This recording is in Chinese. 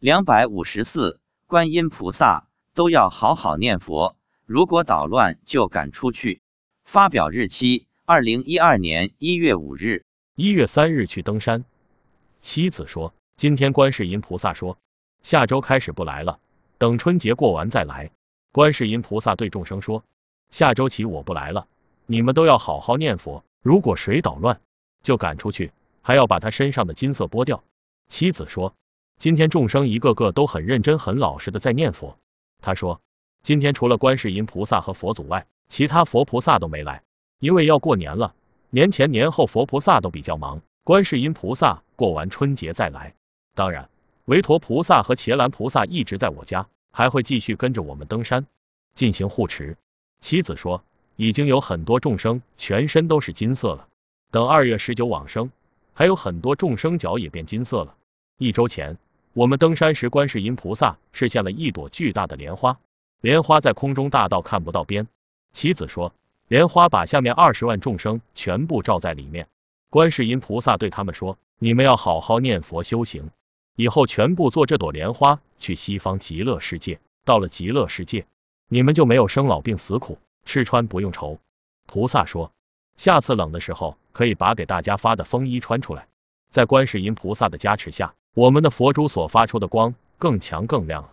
两百五十四，观音菩萨都要好好念佛，如果捣乱就赶出去。发表日期：二零一二年一月五日。一月三日去登山。妻子说，今天观世音菩萨说，下周开始不来了，等春节过完再来。观世音菩萨对众生说，下周起我不来了，你们都要好好念佛，如果谁捣乱，就赶出去，还要把他身上的金色剥掉。妻子说。今天众生一个个都很认真、很老实的在念佛。他说，今天除了观世音菩萨和佛祖外，其他佛菩萨都没来，因为要过年了。年前年后佛菩萨都比较忙，观世音菩萨过完春节再来。当然，维陀菩萨和伽蓝菩萨一直在我家，还会继续跟着我们登山进行护持。妻子说，已经有很多众生全身都是金色了，等二月十九往生，还有很多众生脚也变金色了。一周前。我们登山时，观世音菩萨示现了一朵巨大的莲花，莲花在空中大到看不到边。妻子说，莲花把下面二十万众生全部罩在里面。观世音菩萨对他们说：“你们要好好念佛修行，以后全部做这朵莲花去西方极乐世界。到了极乐世界，你们就没有生老病死苦，吃穿不用愁。”菩萨说，下次冷的时候可以把给大家发的风衣穿出来。在观世音菩萨的加持下。我们的佛珠所发出的光更强更亮了。